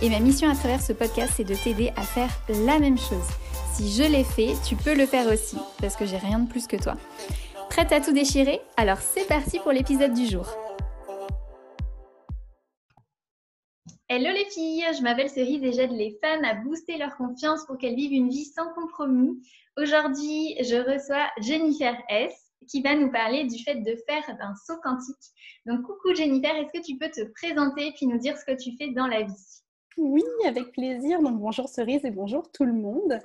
Et ma mission à travers ce podcast, c'est de t'aider à faire la même chose. Si je l'ai fait, tu peux le faire aussi, parce que j'ai rien de plus que toi. Prête à tout déchirer? Alors c'est parti pour l'épisode du jour. Hello les filles, je m'appelle Cerise et j'aide les femmes à booster leur confiance pour qu'elles vivent une vie sans compromis. Aujourd'hui, je reçois Jennifer S qui va nous parler du fait de faire un saut quantique. Donc coucou Jennifer, est-ce que tu peux te présenter puis nous dire ce que tu fais dans la vie? Oui, avec plaisir. Donc bonjour Cerise et bonjour tout le monde.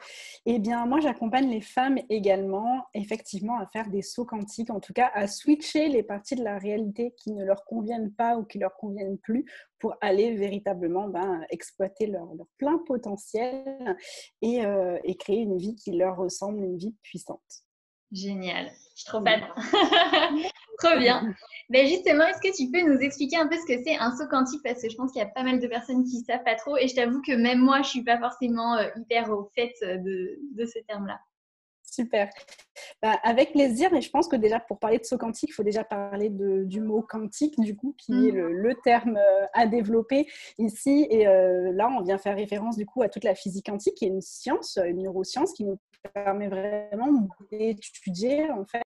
Eh bien, moi j'accompagne les femmes également, effectivement, à faire des sauts quantiques, en tout cas à switcher les parties de la réalité qui ne leur conviennent pas ou qui leur conviennent plus pour aller véritablement ben, exploiter leur, plein potentiel et, euh, et créer une vie qui leur ressemble, une vie puissante. Génial. Je suis trop fan. trop bien. Mais justement, est-ce que tu peux nous expliquer un peu ce que c'est un saut quantique? Parce que je pense qu'il y a pas mal de personnes qui ne savent pas trop. Et je t'avoue que même moi, je ne suis pas forcément euh, hyper au fait euh, de, de ce terme-là. Super. Bah, avec plaisir. Et je pense que déjà, pour parler de saut quantique, il faut déjà parler de, du mot quantique, du coup, qui est le, terme euh, à développer ici. Et là, on vient faire référence, du coup, à toute la physique quantique, qui est une science, une neuroscience qui nous permet vraiment d'étudier en fait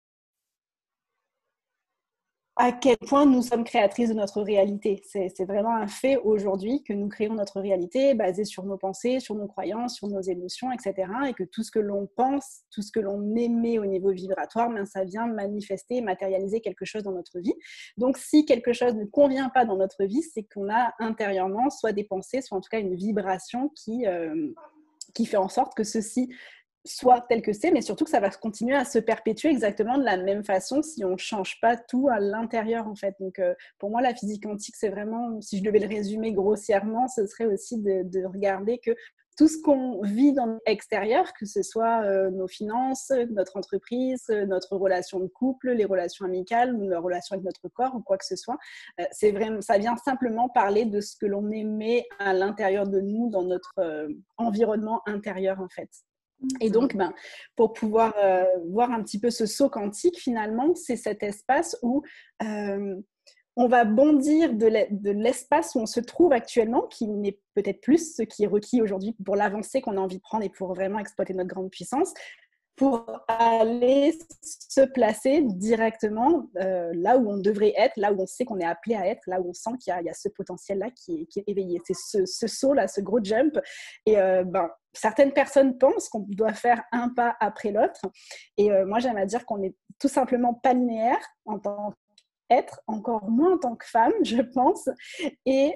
à quel point nous sommes créatrices de notre réalité. C'est vraiment un fait aujourd'hui que nous créons notre réalité basée sur nos pensées, sur nos croyances, sur nos émotions, etc. Et que tout ce que l'on pense, tout ce que l'on émet au niveau vibratoire, ben, ça vient manifester, matérialiser quelque chose dans notre vie. Donc si quelque chose ne convient pas dans notre vie, c'est qu'on a intérieurement soit des pensées, soit en tout cas une vibration qui... Euh, qui fait en sorte que ceci soit tel que c'est, mais surtout que ça va continuer à se perpétuer exactement de la même façon si on ne change pas tout à l'intérieur en fait. Donc euh, pour moi, la physique quantique, c'est vraiment, si je devais le résumer grossièrement, ce serait aussi de, regarder que tout ce qu'on vit dans l'extérieur, que ce soit euh, nos finances, notre entreprise, notre relation de couple, les relations amicales nos relations avec notre corps ou quoi que ce soit, euh, c'est vraiment, ça vient simplement parler de ce que l'on émet à l'intérieur de nous, dans notre environnement intérieur en fait. Et donc, ben, pour pouvoir euh, voir un petit peu ce saut quantique, finalement, c'est cet espace où euh, on va bondir de l'espace où on se trouve actuellement, qui n'est peut-être plus ce qui est requis aujourd'hui pour l'avancée qu'on a envie de prendre et pour vraiment exploiter notre grande puissance, pour aller se placer directement euh, là où on devrait être, là où on sait qu'on est appelé à être, là où on sent qu'il y, a ce potentiel-là qui, est, éveillé. C'est ce, saut-là, ce gros jump. Et euh, ben, certaines personnes pensent qu'on doit faire un pas après l'autre. Et euh, moi, j'aime à dire qu'on n'est tout simplement pas linéaire en tant qu'être, encore moins en tant que femme, je pense. Et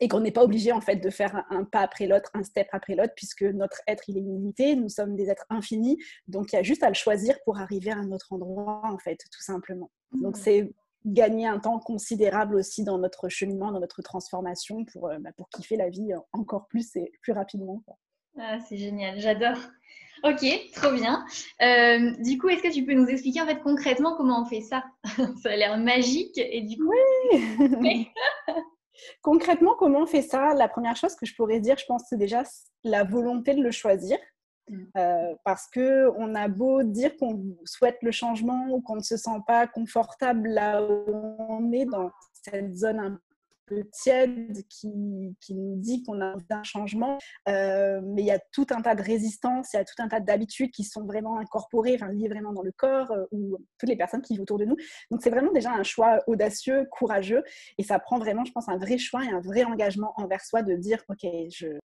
et qu'on n'est pas obligé en fait de faire un, pas après l'autre, un step après l'autre, puisque notre être il est limité, nous sommes des êtres infinis, donc il y a juste à le choisir pour arriver à un autre endroit en fait, tout simplement. Donc mmh. c'est gagner un temps considérable aussi dans notre cheminement, dans notre transformation pour, euh, bah, pour kiffer la vie encore plus et plus rapidement. Ah, c'est génial, j'adore. Ok, trop bien. Euh, du coup, est-ce que tu peux nous expliquer en fait concrètement comment on fait ça? Ça a l'air magique et du coup. Oui. Concrètement, comment on fait ça? La première chose que je pourrais dire, je pense, c'est déjà la volonté de le choisir. Mm. Euh, parce que on a beau dire qu'on souhaite le changement ou qu'on ne se sent pas confortable là où on est dans cette zone un tiède qui, qui nous dit qu'on a un changement, euh, mais il y a tout un tas de résistances, il y a tout un tas d'habitudes qui sont vraiment incorporées, enfin liées vraiment dans le corps euh, ou toutes les personnes qui vivent autour de nous. Donc c'est vraiment déjà un choix audacieux, courageux, et ça prend vraiment, je pense, un vrai choix et un vrai engagement envers soi de dire, ok, je,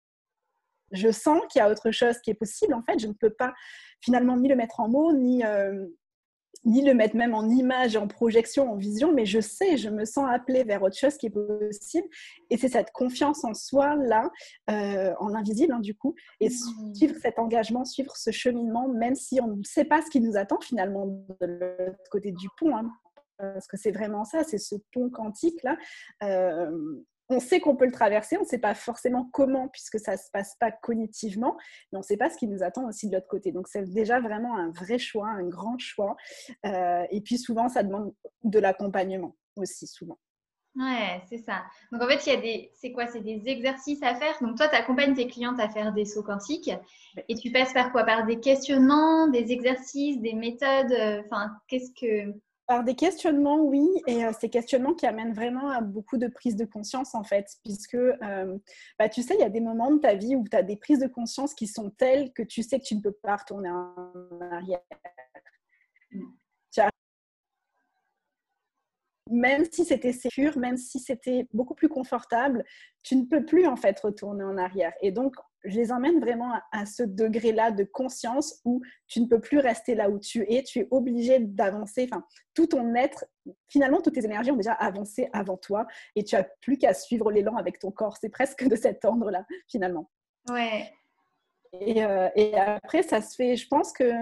je sens qu'il y a autre chose qui est possible. En fait, je ne peux pas finalement ni le mettre en mots, ni, euh, ni le mettre même en image, en projection, en vision, mais je sais, je me sens appelée vers autre chose qui est possible. Et c'est cette confiance en soi, là, euh, en invisible, hein, du coup, et mmh. suivre cet engagement, suivre ce cheminement, même si on ne sait pas ce qui nous attend finalement de l'autre côté du pont. Hein, parce que c'est vraiment ça, c'est ce pont quantique-là. Euh, on sait qu'on peut le traverser, on ne sait pas forcément comment, puisque ça ne se passe pas cognitivement, mais on ne sait pas ce qui nous attend aussi de l'autre côté. Donc, c'est déjà vraiment un vrai choix, un grand choix. Euh, et puis, souvent, ça demande de l'accompagnement aussi, souvent. Ouais, c'est ça. Donc en fait, il y a des, c'est quoi? C'est des exercices à faire. Donc toi, tu accompagnes tes clientes à faire des sauts quantiques et tu passes par quoi? Par des questionnements, des exercices, des méthodes. Euh, enfin, qu'est-ce que par des questionnements, oui, et euh, ces questionnements qui amènent vraiment à beaucoup de prise de conscience, en fait, puisque, euh, bah, tu sais, il y a des moments de ta vie où tu as des prises de conscience qui sont telles que tu sais que tu ne peux pas retourner en arrière. Même si c'était sûr, même si c'était beaucoup plus confortable, tu ne peux plus en fait retourner en arrière. Et donc, je les emmène vraiment à, ce degré-là de conscience où tu ne peux plus rester là où tu es, tu es obligé d'avancer. Enfin, tout ton être, finalement, toutes tes énergies ont déjà avancé avant toi et tu as plus qu'à suivre l'élan avec ton corps. C'est presque de cet ordre-là, finalement. Ouais. Et, euh, et, après, ça se fait, je pense que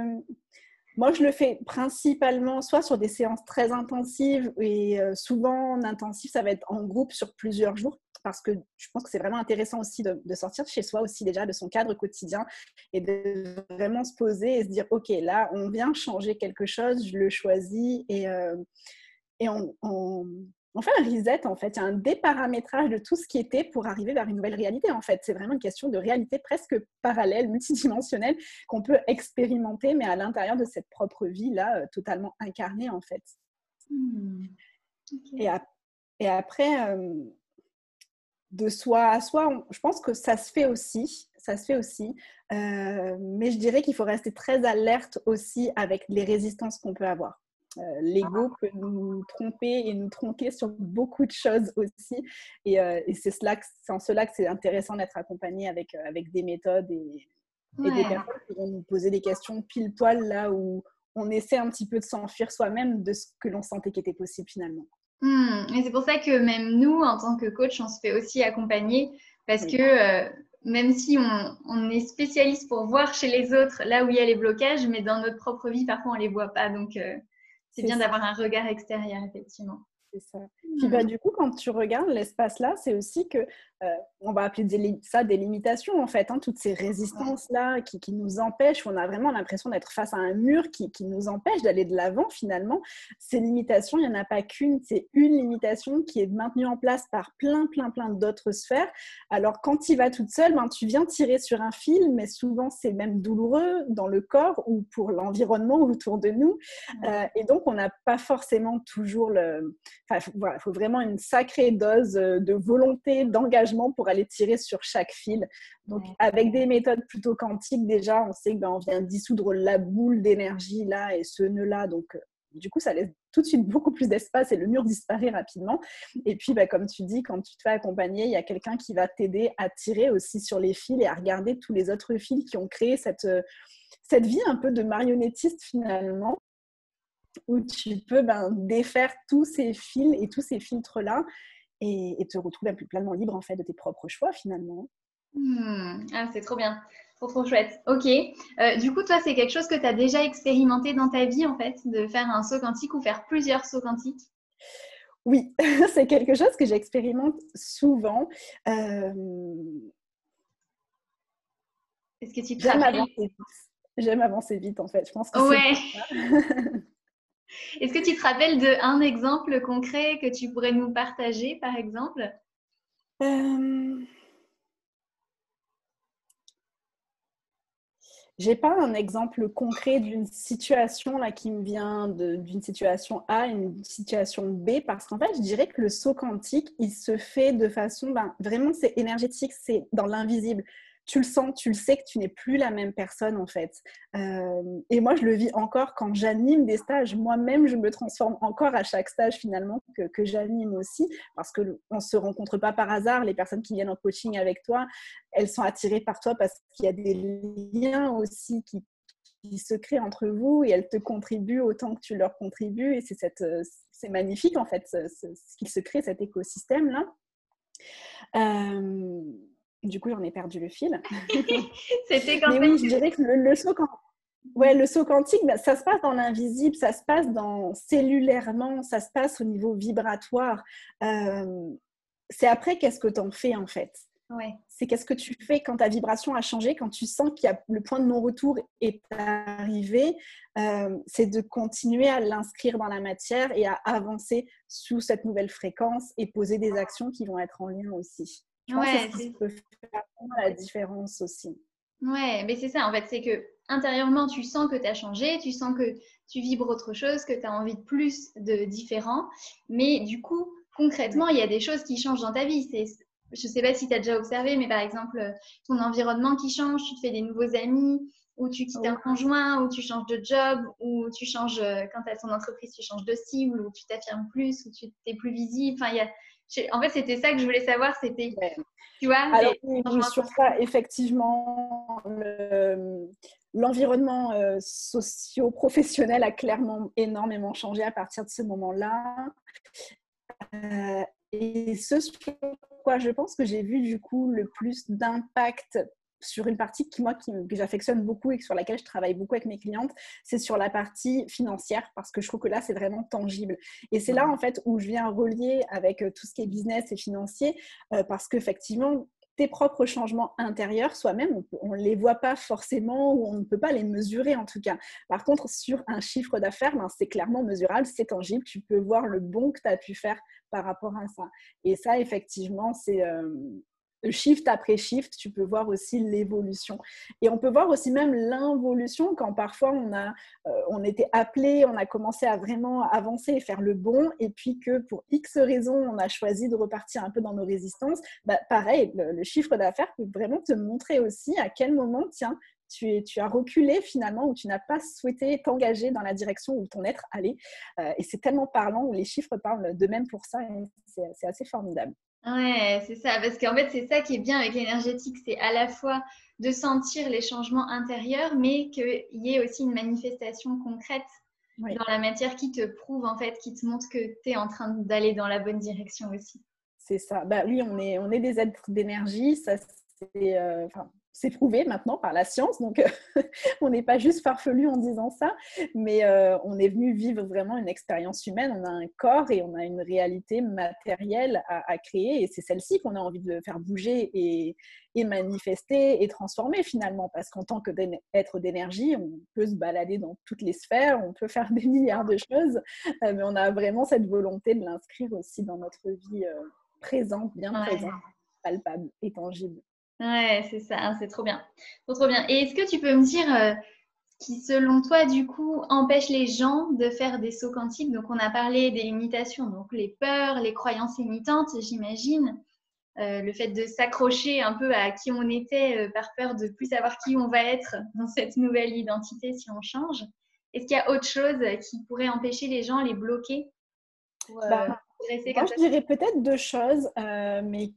moi, je le fais principalement soit sur des séances très intensives et euh, souvent en intensif, ça va être en groupe sur plusieurs jours parce que je pense que c'est vraiment intéressant aussi de, sortir de chez soi aussi déjà de son cadre quotidien et de vraiment se poser et se dire ok là on vient changer quelque chose, je le choisis et, euh, on fait un reset en fait, il y a un déparamétrage de tout ce qui était pour arriver vers une nouvelle réalité en fait. C'est vraiment une question de réalité presque parallèle, multidimensionnelle qu'on peut expérimenter, mais à l'intérieur de cette propre vie là, euh, totalement incarnée en fait. Hmm. Et, et, après, euh, de soi à soi, je pense que ça se fait aussi, ça se fait aussi, euh, mais je dirais qu'il faut rester très alerte aussi avec les résistances qu'on peut avoir. Euh, l'ego ah. peut nous tromper et nous tronquer sur beaucoup de choses aussi. Et, euh, c'est en cela que c'est intéressant d'être accompagné avec, euh, avec des méthodes et, des personnes qui vont nous poser des questions pile poil là où on essaie un petit peu de s'enfuir soi-même de ce que l'on sentait qui était possible finalement. Mmh. Et c'est pour ça que même nous, en tant que coach, on se fait aussi accompagner parce que même si on, on, est spécialiste pour voir chez les autres là où il y a les blocages, mais dans notre propre vie, parfois on ne les voit pas. Donc, c'est bien d'avoir un regard extérieur, effectivement. C'est ça. Puis bah, du coup, quand tu regardes l'espace là, c'est aussi que euh, on va appeler ça des limitations en fait, hein, toutes ces résistances-là qui, qui, nous empêchent, on a vraiment l'impression d'être face à un mur qui, qui nous empêche d'aller de l'avant finalement. Ces limitations, il n'y en a pas qu'une, c'est une limitation qui est maintenue en place par plein, plein, plein d'autres sphères. Alors quand tu vas toute seule, ben, tu viens tirer sur un fil, mais souvent c'est même douloureux dans le corps ou pour l'environnement autour de nous. Euh, et donc on n'a pas forcément toujours le... Enfin, voilà, il faut vraiment une sacrée dose de volonté, d'engagement pour aller tirer sur chaque fil. Donc, avec des méthodes plutôt quantiques, déjà, on sait qu'on ben, vient dissoudre la boule d'énergie là et ce nœud-là. Donc, euh, du coup, ça laisse tout de suite beaucoup plus d'espace et le mur disparaît rapidement. Et puis, ben, comme tu dis, quand tu te fais accompagner, il y a quelqu'un qui va t'aider à tirer aussi sur les fils et à regarder tous les autres fils qui ont créé cette, euh, cette vie un peu de marionnettiste finalement où tu peux ben, défaire tous ces fils et tous ces filtres-là et, te retrouver peu pleinement libre en fait de tes propres choix finalement. Hmm. Ah, c'est trop bien. Trop, trop chouette. Ok. Euh, du coup, toi, c'est quelque chose que tu as déjà expérimenté dans ta vie, en fait, de faire un saut quantique ou faire plusieurs sauts quantiques? Oui, c'est quelque chose que j'expérimente souvent. Euh, Est-ce que tu J'aime J'aime avancer vite, en fait. Je pense que ouais. Est-ce que tu te rappelles d'un exemple concret que tu pourrais nous partager, par exemple? Euh... J'ai pas un exemple concret d'une situation là qui me vient d'une situation A une situation B parce qu'en fait, je dirais que le saut quantique, il se fait de façon ben, vraiment c'est énergétique, c'est dans l'invisible tu le sens, tu le sais que tu n'es plus la même personne en fait. Euh, et moi, je le vis encore quand j'anime des stages. Moi-même, je me transforme encore à chaque stage finalement que, j'anime aussi, parce qu'on ne se rencontre pas par hasard. Les personnes qui viennent en coaching avec toi, elles sont attirées par toi parce qu'il y a des liens aussi qui, se créent entre vous et elles te contribuent autant que tu leur contribues. Et c'est magnifique en fait ce, qu'il se crée, cet écosystème-là. Euh, du coup, j'en ai perdu le fil. C'était quand Mais oui, je dirais que le, saut, ouais, le saut quantique, bah, ça se passe dans l'invisible, ça se passe dans cellulairement, ça se passe au niveau vibratoire. Euh, c'est après qu'est-ce que tu en fais en fait. Ouais. C'est qu'est-ce que tu fais quand ta vibration a changé, quand tu sens qu'il y a le point de non-retour est arrivé. Euh, c'est de continuer à l'inscrire dans la matière et à avancer sous cette nouvelle fréquence et poser des actions qui vont être en lien aussi. Je ouais, c'est peut faire la différence aussi. Ouais, mais c'est ça en fait, c'est que intérieurement tu sens que tu as changé, tu sens que tu vibres autre chose, que tu as envie de plus de différent, mais du coup, concrètement, il y a des choses qui changent dans ta vie. C'est je ne sais pas si tu as déjà observé, mais par exemple, ton environnement qui change, tu te fais des nouveaux amis, ou tu quittes un conjoint, ou tu changes de job, ou tu changes, euh, quand tu as ton entreprise, tu changes de cible, ou tu t'affirmes plus, ou tu es plus visible. Enfin, il y a, en fait, c'était ça que je voulais savoir, c'était, tu vois Alors, sur ça, effectivement, l'environnement euh, socio-professionnel a clairement énormément changé à partir de ce moment-là. Euh, et ce sur quoi je pense que j'ai vu du coup le plus d'impact sur une partie qui moi qui, que j'affectionne beaucoup et sur laquelle je travaille beaucoup avec mes clientes, c'est sur la partie financière parce que je trouve que là c'est vraiment tangible. Et c'est là en fait où je viens relier avec euh, tout ce qui est business et financier euh, parce qu'effectivement tes propres changements intérieurs, soi-même, on ne les voit pas forcément ou on ne peut pas les mesurer en tout cas. Par contre, sur un chiffre d'affaires, ben, c'est clairement mesurable, c'est tangible, tu peux voir le bon que tu as pu faire par rapport à ça. Et ça, effectivement, c'est euh, shift après shift, tu peux voir aussi l'évolution. Et on peut voir aussi même l'involution quand parfois on a, euh, on était appelé, on a commencé à vraiment avancer et faire le bon, et puis que pour X raisons, on a choisi de repartir un peu dans nos résistances. Bah, pareil, le, chiffre d'affaires peut vraiment te montrer aussi à quel moment, tiens, tu, as reculé finalement ou tu n'as pas souhaité t'engager dans la direction où ton être allait. Euh, et c'est tellement parlant, où les chiffres parlent d'eux-mêmes pour ça, et c'est assez formidable. Ouais, c'est ça. Parce qu'en fait, c'est ça qui est bien avec l'énergétique, c'est à la fois de sentir les changements intérieurs, mais qu'il y ait aussi une manifestation concrète dans la matière qui te prouve, en fait, qui te montre que tu es en train d'aller dans la bonne direction aussi. C'est ça. Bah oui, on est, on est des êtres d'énergie. Ça, c'est, euh, c'est prouvé maintenant par la science, donc euh, on n'est pas juste farfelu en disant ça, mais euh, on est venu vivre vraiment une expérience humaine, on a un corps et on a une réalité matérielle à, créer, et c'est celle-ci qu'on a envie de faire bouger et, manifester et transformer finalement, parce qu'en tant qu'être d'énergie, on peut se balader dans toutes les sphères, on peut faire des milliards de choses, euh, mais on a vraiment cette volonté de l'inscrire aussi dans notre vie présente, bien présente, palpable et tangible. Ouais, c'est ça, hein, c'est trop bien. Trop, bien. Et est-ce que tu peux me dire euh, qui, selon toi, du coup, empêche les gens de faire des sauts quantiques? Donc, on a parlé des limitations, donc les peurs, les croyances limitantes, j'imagine. Euh, le fait de s'accrocher un peu à qui on était euh, par peur de plus savoir qui on va être dans cette nouvelle identité si on change. Est-ce qu'il y a autre chose qui pourrait empêcher les gens, les bloquer bah, je dirais peut-être deux choses, mais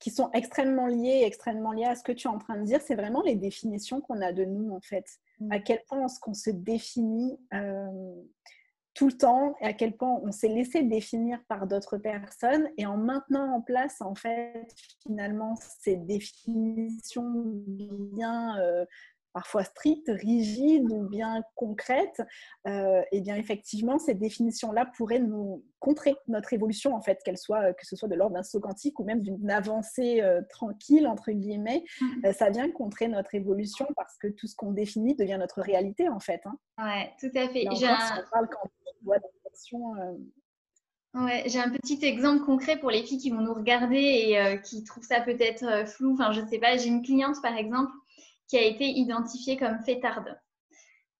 qui sont extrêmement liées, extrêmement liées à ce que tu es en train de dire, c'est vraiment les définitions qu'on a de nous en fait. Mm. À quel point est-ce qu'on se définit euh, tout le temps et à quel point on s'est laissé définir par d'autres personnes et en maintenant en place en fait finalement ces définitions bien euh, parfois strictes, rigides ou bien concrètes, euh, et bien effectivement, ces définitions-là pourraient nous contrer notre évolution, en fait, qu'elle soit, que ce soit de l'ordre d'un saut quantique ou même d'une avancée euh, tranquille, entre guillemets, mmh. euh, ça vient contrer notre évolution parce que tout ce qu'on définit devient notre réalité, en fait. Hein. Ouais, tout à fait. J'ai un... Ouais, j'ai un petit exemple concret pour les filles qui vont nous regarder et qui trouvent ça peut-être flou. Enfin, je sais pas, j'ai une cliente par exemple qui a été identifiée comme fêtarde.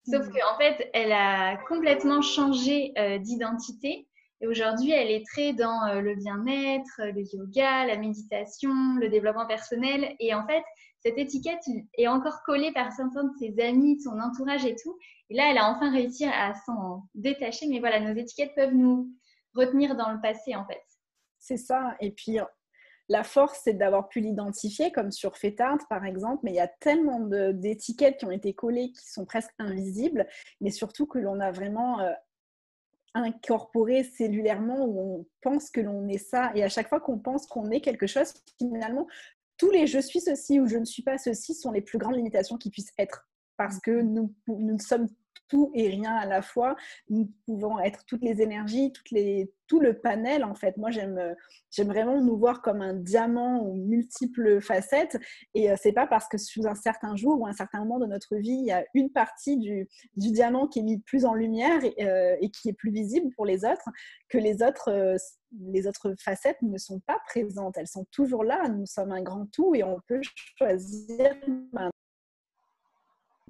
Sauf mmh. qu'en fait, elle a complètement changé euh, d'identité. Et aujourd'hui, elle est très dans euh, le bien-être, le yoga, la méditation, le développement personnel. Et en fait, cette étiquette est encore collée par certains de ses amis, de son entourage et tout. Et là, elle a enfin réussi à s'en détacher. Mais voilà, nos étiquettes peuvent nous retenir dans le passé, en fait. C'est ça. Et puis, la force, c'est d'avoir pu l'identifier, comme sur Fetard, par exemple, mais il y a tellement d'étiquettes qui ont été collées qui sont presque invisibles, mais surtout que l'on a vraiment euh, incorporé cellulairement où on pense que l'on est ça. Et à chaque fois qu'on pense qu'on est quelque chose, finalement, tous les je suis ceci ou je ne suis pas ceci sont les plus grandes limitations qui puissent être. Parce que nous, nous sommes tout et rien à la fois. Nous pouvons être toutes les énergies, toutes les, tout le panel en fait. Moi, j'aime, j'aime vraiment nous voir comme un diamant aux multiples facettes. Et euh, c'est pas parce que sous un certain jour ou un certain moment de notre vie, il y a une partie du, du diamant qui est mise plus en lumière et, euh, qui est plus visible pour les autres que les autres, euh, les autres facettes ne sont pas présentes. Elles sont toujours là. Nous sommes un grand tout et on peut choisir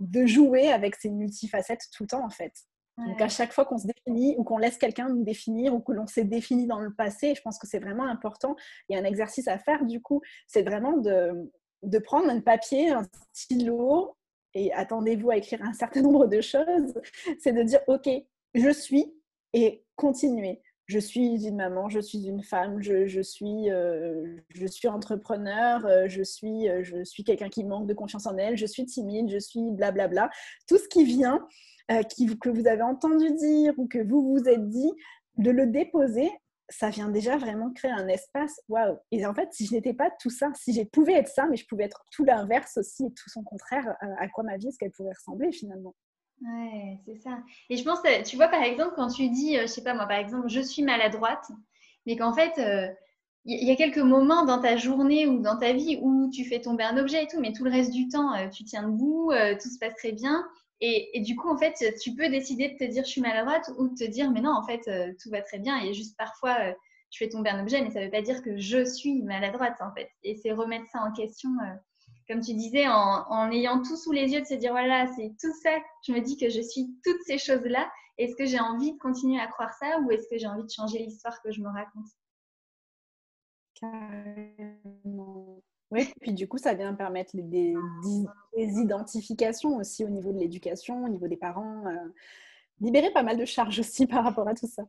de jouer avec ces multifacettes tout le temps en fait. Donc à chaque fois qu'on se définit ou qu'on laisse quelqu'un nous définir ou que l'on s'est défini dans le passé, je pense que c'est vraiment important. Il y a un exercice à faire du coup, c'est vraiment de, de prendre un papier, un stylo et attendez-vous à écrire un certain nombre de choses. C'est de dire ok, je suis et continuer je suis une maman, je suis une femme, je, suis, euh, je suis entrepreneur, euh, je suis, euh, je suis quelqu'un qui manque de confiance en elle, je suis timide, je suis blablabla. Tout ce qui vient, que vous avez entendu dire ou que vous vous êtes dit, de le déposer, ça vient déjà vraiment créer un espace. Waouh Et en fait, si je n'étais pas tout ça, si je pouvais être ça, mais je pouvais être tout l'inverse aussi et tout son contraire, à quoi ma vie est-ce qu'elle pourrait ressembler finalement? Ouais, c'est ça. Et je pense, euh, tu vois, par exemple, quand tu dis, euh, je sais pas moi, par exemple, je suis maladroite, mais qu'en fait, euh, il y a quelques moments dans ta journée ou dans ta vie où tu fais tomber un objet et tout, mais tout le reste du temps, tu tiens debout, tout se passe très bien. Et, du coup, en fait, tu peux décider de te dire je suis maladroite ou de te dire mais non, en fait, tout va très bien. Et juste parfois, tu fais tomber un objet, mais ça ne veut pas dire que je suis maladroite, en fait. Et c'est remettre ça en question comme tu disais, en, ayant tout sous les yeux, de se dire voilà, c'est tout ça, je me dis que je suis toutes ces choses-là. Est-ce que j'ai envie de continuer à croire ça ou est-ce que j'ai envie de changer l'histoire que je me raconte? Oui, puis du coup, ça vient permettre des, identifications aussi au niveau de l'éducation, au niveau des parents. Euh, libérer pas mal de charges aussi par rapport à tout ça.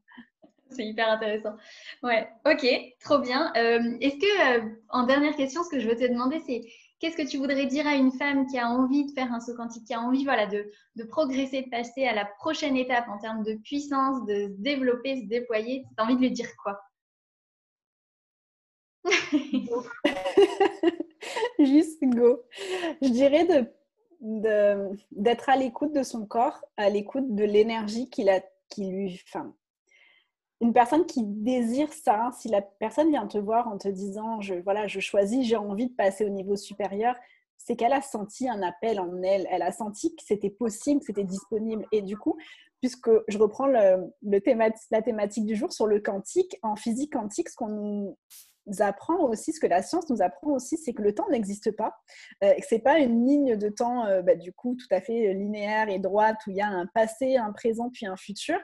C'est hyper intéressant. Ouais, ok, trop bien. Euh, est-ce que, euh, en dernière question, ce que je veux te demander, c'est Qu'est-ce que tu voudrais dire à une femme qui a envie de faire un saut quantique, qui a envie voilà, de, de progresser, de passer à la prochaine étape en termes de puissance, de se développer, se déployer? Tu as envie de lui dire quoi? Juste go. Je dirais d'être à l'écoute de son corps, à l'écoute de l'énergie qu'il a, qui lui, une personne qui désire ça, si la personne vient te voir en te disant je, voilà, je choisis, j'ai envie de passer au niveau supérieur, c'est qu'elle a senti un appel en elle. Elle a senti que c'était possible, que c'était disponible. Et du coup, puisque je reprends le, la thématique du jour sur le quantique, en physique quantique, ce qu'on nous apprend aussi, ce que la science nous apprend aussi, c'est que le temps n'existe pas, euh, que c'est pas une ligne de temps euh, bah, du coup tout à fait linéaire et droite où il y a un passé, un présent puis un futur.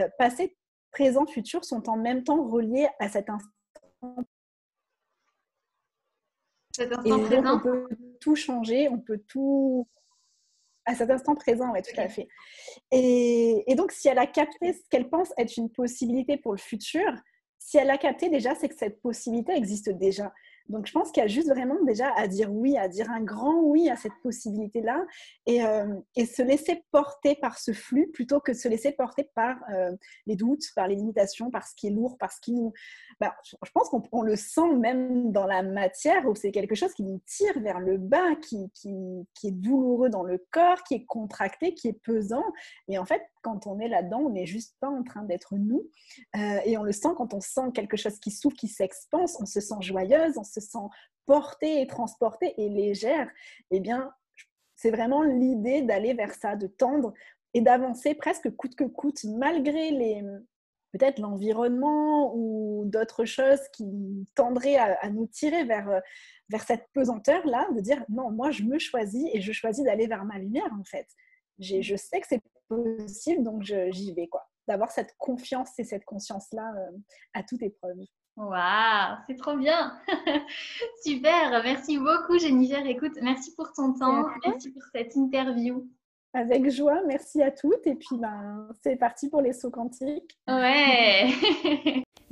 Euh, passé présent, futur sont en même temps reliés à cet instant. Cet instant présent. on peut tout changer, on peut tout à cet instant présent, oui, tout à fait. Et, et, donc, si elle a capté ce qu'elle pense être une possibilité pour le futur, si elle a capté déjà, c'est que cette possibilité existe déjà. Donc, je pense qu'il y a juste vraiment déjà à dire oui, à dire un grand oui à cette possibilité-là et, euh, et, se laisser porter par ce flux plutôt que se laisser porter par euh, les doutes, par les limitations, par ce qui est lourd, par ce qui nous... Bah, je pense qu'on le sent même dans la matière où c'est quelque chose qui nous tire vers le bas, qui, est douloureux dans le corps, qui est contracté, qui est pesant. Et en fait, quand on est là-dedans, on n'est juste pas en train d'être nous. Euh, et on le sent quand on sent quelque chose qui souffle, qui s'expanse, on se sent joyeuse, on se sent portée et transportée et légère. Eh bien, c'est vraiment l'idée d'aller vers ça, de tendre et d'avancer presque coûte que coûte, malgré les peut-être l'environnement ou d'autres choses qui tendraient à, à, nous tirer vers, vers cette pesanteur-là, de dire non, moi je me choisis et je choisis d'aller vers ma lumière en fait. Je sais que c'est possible, donc j'y vais, quoi. D'avoir cette confiance et cette conscience-là euh, à toute épreuve. Waouh, c'est trop bien. Super, merci beaucoup Jennifer. Écoute, merci pour ton temps, merci pour cette interview. Avec joie, merci à toutes. Et puis, ben, c'est parti pour les sauts quantiques. Ouais.